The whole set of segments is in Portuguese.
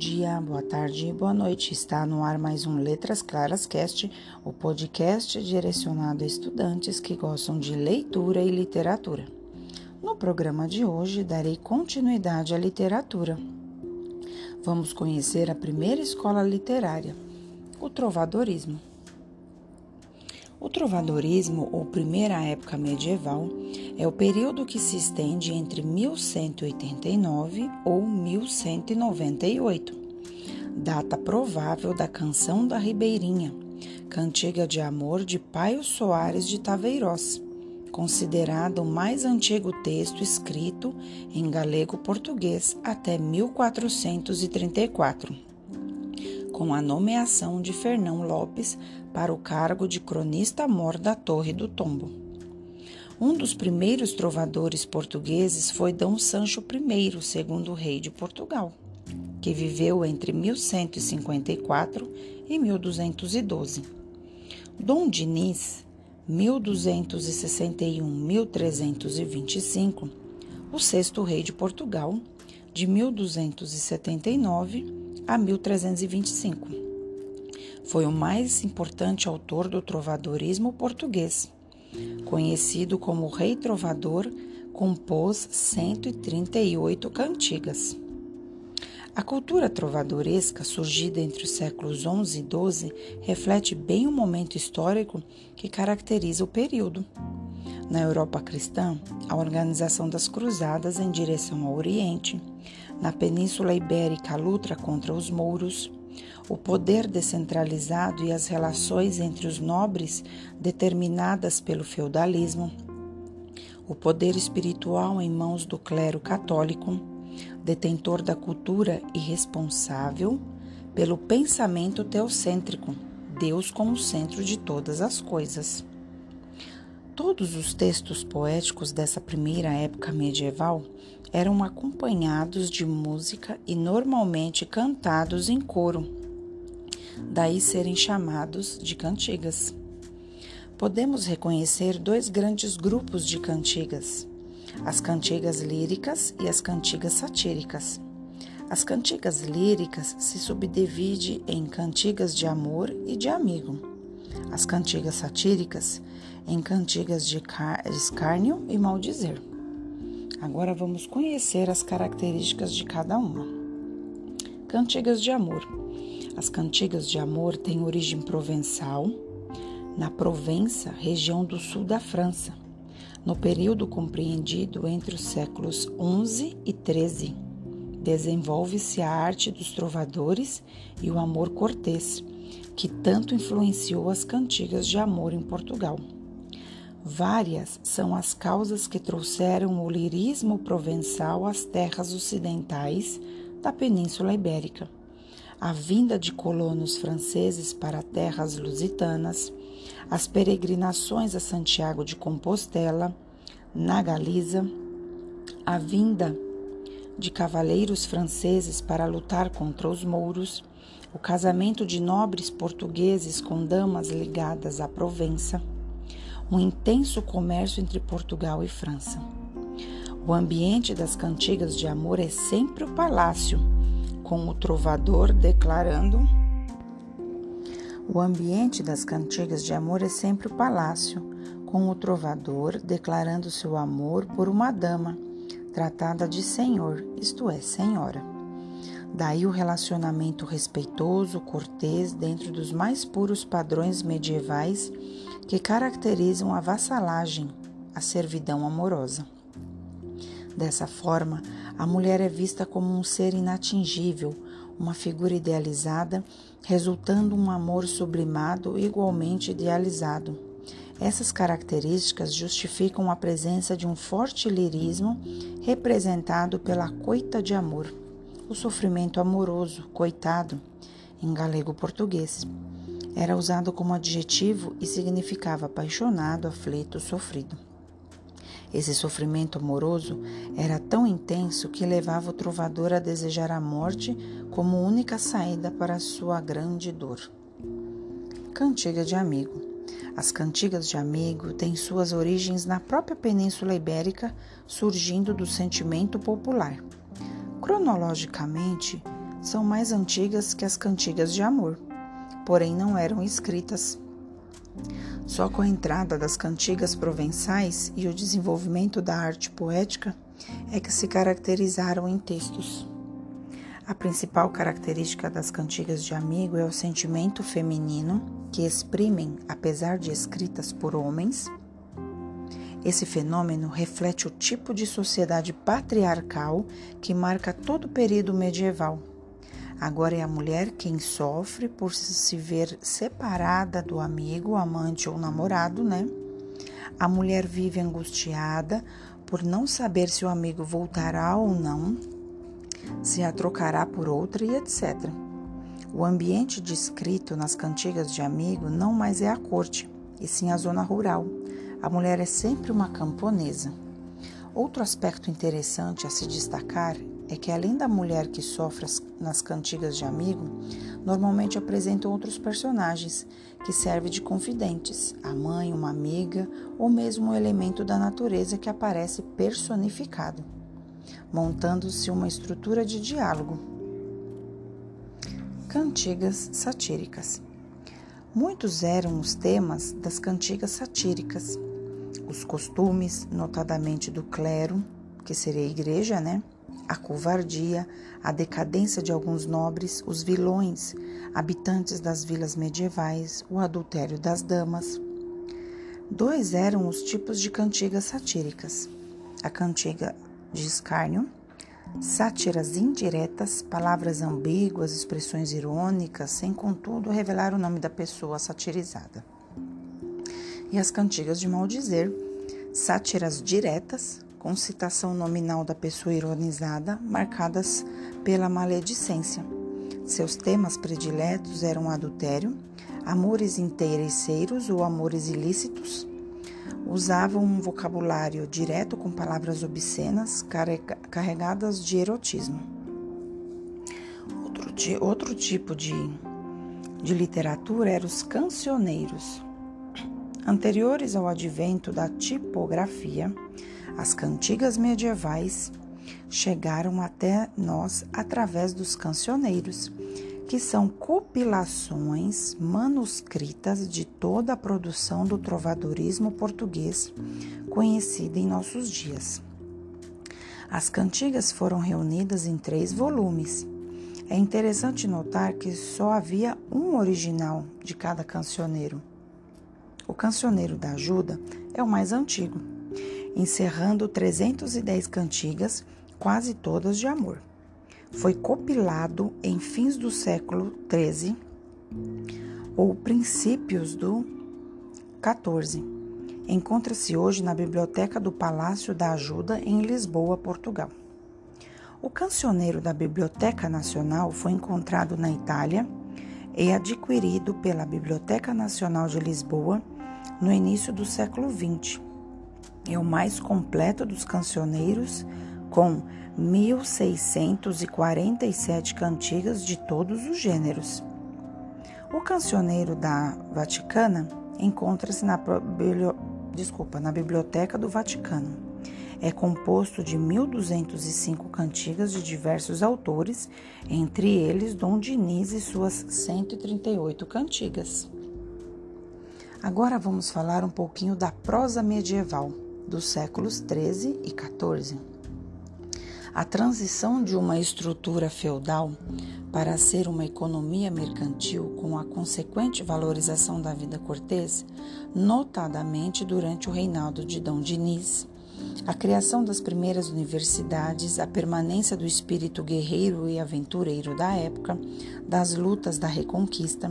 dia, boa tarde e boa noite. Está no ar mais um Letras Claras Cast, o podcast direcionado a estudantes que gostam de leitura e literatura. No programa de hoje, darei continuidade à literatura. Vamos conhecer a primeira escola literária, o trovadorismo. O trovadorismo, ou primeira época medieval, é o período que se estende entre 1189 ou 1198, data provável da Canção da Ribeirinha, cantiga de amor de Paio Soares de Taveirós, considerado o mais antigo texto escrito em galego-português até 1434 com a nomeação de Fernão Lopes para o cargo de cronista-mor da Torre do Tombo. Um dos primeiros trovadores portugueses foi Dom Sancho I, segundo rei de Portugal, que viveu entre 1154 e 1212. Dom Diniz, 1261-1325, o sexto rei de Portugal, de 1279 a 1325. Foi o mais importante autor do trovadorismo português. Conhecido como Rei Trovador, compôs 138 cantigas. A cultura trovadoresca, surgida entre os séculos XI e XII, reflete bem o momento histórico que caracteriza o período. Na Europa cristã, a organização das cruzadas em direção ao Oriente, na Península Ibérica, a luta contra os mouros, o poder descentralizado e as relações entre os nobres determinadas pelo feudalismo, o poder espiritual em mãos do clero católico, detentor da cultura e responsável pelo pensamento teocêntrico, Deus como centro de todas as coisas. Todos os textos poéticos dessa primeira época medieval eram acompanhados de música e normalmente cantados em coro, daí serem chamados de cantigas. Podemos reconhecer dois grandes grupos de cantigas: as cantigas líricas e as cantigas satíricas. As cantigas líricas se subdividem em cantigas de amor e de amigo. As cantigas satíricas em cantigas de escárnio e maldizer. Agora vamos conhecer as características de cada uma. Cantigas de amor. As cantigas de amor têm origem provençal, na Provença, região do sul da França, no período compreendido entre os séculos 11 e 13. Desenvolve-se a arte dos trovadores e o amor cortês, que tanto influenciou as cantigas de amor em Portugal. Várias são as causas que trouxeram o lirismo provençal às terras ocidentais da Península Ibérica. A vinda de colonos franceses para terras lusitanas, as peregrinações a Santiago de Compostela, na Galiza, a vinda de cavaleiros franceses para lutar contra os mouros, o casamento de nobres portugueses com damas ligadas à Provença um intenso comércio entre Portugal e França. O ambiente das cantigas de amor é sempre o palácio, com o trovador declarando. O ambiente das cantigas de amor é sempre o palácio, com o trovador declarando seu amor por uma dama, tratada de senhor, isto é, senhora. Daí o relacionamento respeitoso, cortês, dentro dos mais puros padrões medievais que caracterizam a vassalagem, a servidão amorosa. Dessa forma, a mulher é vista como um ser inatingível, uma figura idealizada, resultando um amor sublimado igualmente idealizado. Essas características justificam a presença de um forte lirismo representado pela coita de amor, o sofrimento amoroso, coitado, em galego-português. Era usado como adjetivo e significava apaixonado, aflito, sofrido. Esse sofrimento amoroso era tão intenso que levava o trovador a desejar a morte como única saída para sua grande dor. Cantiga de amigo. As cantigas de amigo têm suas origens na própria Península Ibérica, surgindo do sentimento popular. Cronologicamente, são mais antigas que as cantigas de amor, porém não eram escritas. Só com a entrada das cantigas provençais e o desenvolvimento da arte poética é que se caracterizaram em textos. A principal característica das cantigas de amigo é o sentimento feminino que exprimem, apesar de escritas por homens. Esse fenômeno reflete o tipo de sociedade patriarcal que marca todo o período medieval. Agora é a mulher quem sofre por se ver separada do amigo, amante ou namorado, né? A mulher vive angustiada por não saber se o amigo voltará ou não se a trocará por outra e etc. O ambiente descrito nas cantigas de amigo não mais é a corte, e sim a zona rural. A mulher é sempre uma camponesa. Outro aspecto interessante a se destacar é que, além da mulher que sofre nas cantigas de amigo, normalmente apresentam outros personagens que servem de confidentes, a mãe, uma amiga ou mesmo um elemento da natureza que aparece personificado montando-se uma estrutura de diálogo. Cantigas satíricas. Muitos eram os temas das cantigas satíricas. Os costumes, notadamente do clero, que seria a igreja, né? A covardia, a decadência de alguns nobres, os vilões, habitantes das vilas medievais, o adultério das damas. Dois eram os tipos de cantigas satíricas: a cantiga de escárnio, sátiras indiretas, palavras ambíguas, expressões irônicas, sem contudo revelar o nome da pessoa satirizada. E as cantigas de maldizer, sátiras diretas, com citação nominal da pessoa ironizada, marcadas pela maledicência. Seus temas prediletos eram adultério, amores interesseiros ou amores ilícitos, usavam um vocabulário direto com palavras obscenas carregadas de erotismo. Outro, outro tipo de, de literatura eram os cancioneiros. Anteriores ao advento da tipografia, as cantigas medievais chegaram até nós através dos cancioneiros que são compilações manuscritas de toda a produção do trovadorismo português conhecida em nossos dias. As cantigas foram reunidas em três volumes. É interessante notar que só havia um original de cada cancioneiro. O cancioneiro da ajuda é o mais antigo, encerrando 310 cantigas, quase todas de amor foi compilado em fins do século XIII ou princípios do XIV. Encontra-se hoje na Biblioteca do Palácio da Ajuda, em Lisboa, Portugal. O cancioneiro da Biblioteca Nacional foi encontrado na Itália e adquirido pela Biblioteca Nacional de Lisboa no início do século XX. É o mais completo dos cancioneiros, com 1647 cantigas de todos os gêneros. O cancioneiro da Vaticana encontra-se na, desculpa, na Biblioteca do Vaticano. É composto de 1205 cantigas de diversos autores, entre eles Dom Diniz e suas 138 cantigas. Agora vamos falar um pouquinho da prosa medieval dos séculos 13 e 14. A transição de uma estrutura feudal para ser uma economia mercantil com a consequente valorização da vida cortês, notadamente durante o reinado de Dom Diniz, a criação das primeiras universidades, a permanência do espírito guerreiro e aventureiro da época, das lutas da Reconquista,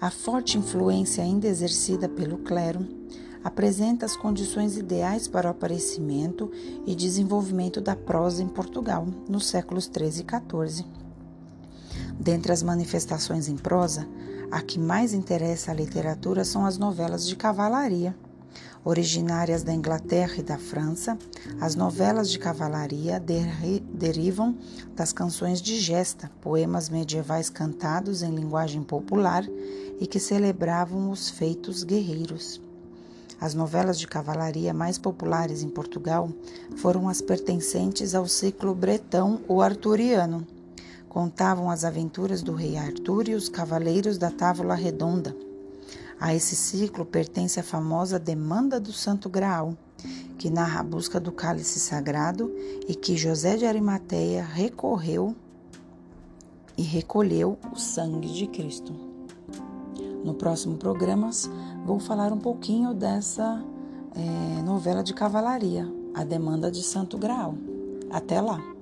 a forte influência ainda exercida pelo clero, apresenta as condições ideais para o aparecimento e desenvolvimento da prosa em Portugal nos séculos 13 e 14. Dentre as manifestações em prosa, a que mais interessa a literatura são as novelas de cavalaria. Originárias da Inglaterra e da França, as novelas de cavalaria derivam das canções de gesta, poemas medievais cantados em linguagem popular e que celebravam os feitos guerreiros. As novelas de cavalaria mais populares em Portugal foram as pertencentes ao ciclo bretão ou arturiano, contavam as aventuras do rei Arthur e os cavaleiros da Távola Redonda. A esse ciclo pertence a famosa Demanda do Santo Graal, que narra a busca do cálice sagrado e que José de Arimateia recorreu e recolheu o sangue de Cristo. No próximo programa, vou falar um pouquinho dessa é, novela de cavalaria, A Demanda de Santo Graal. Até lá!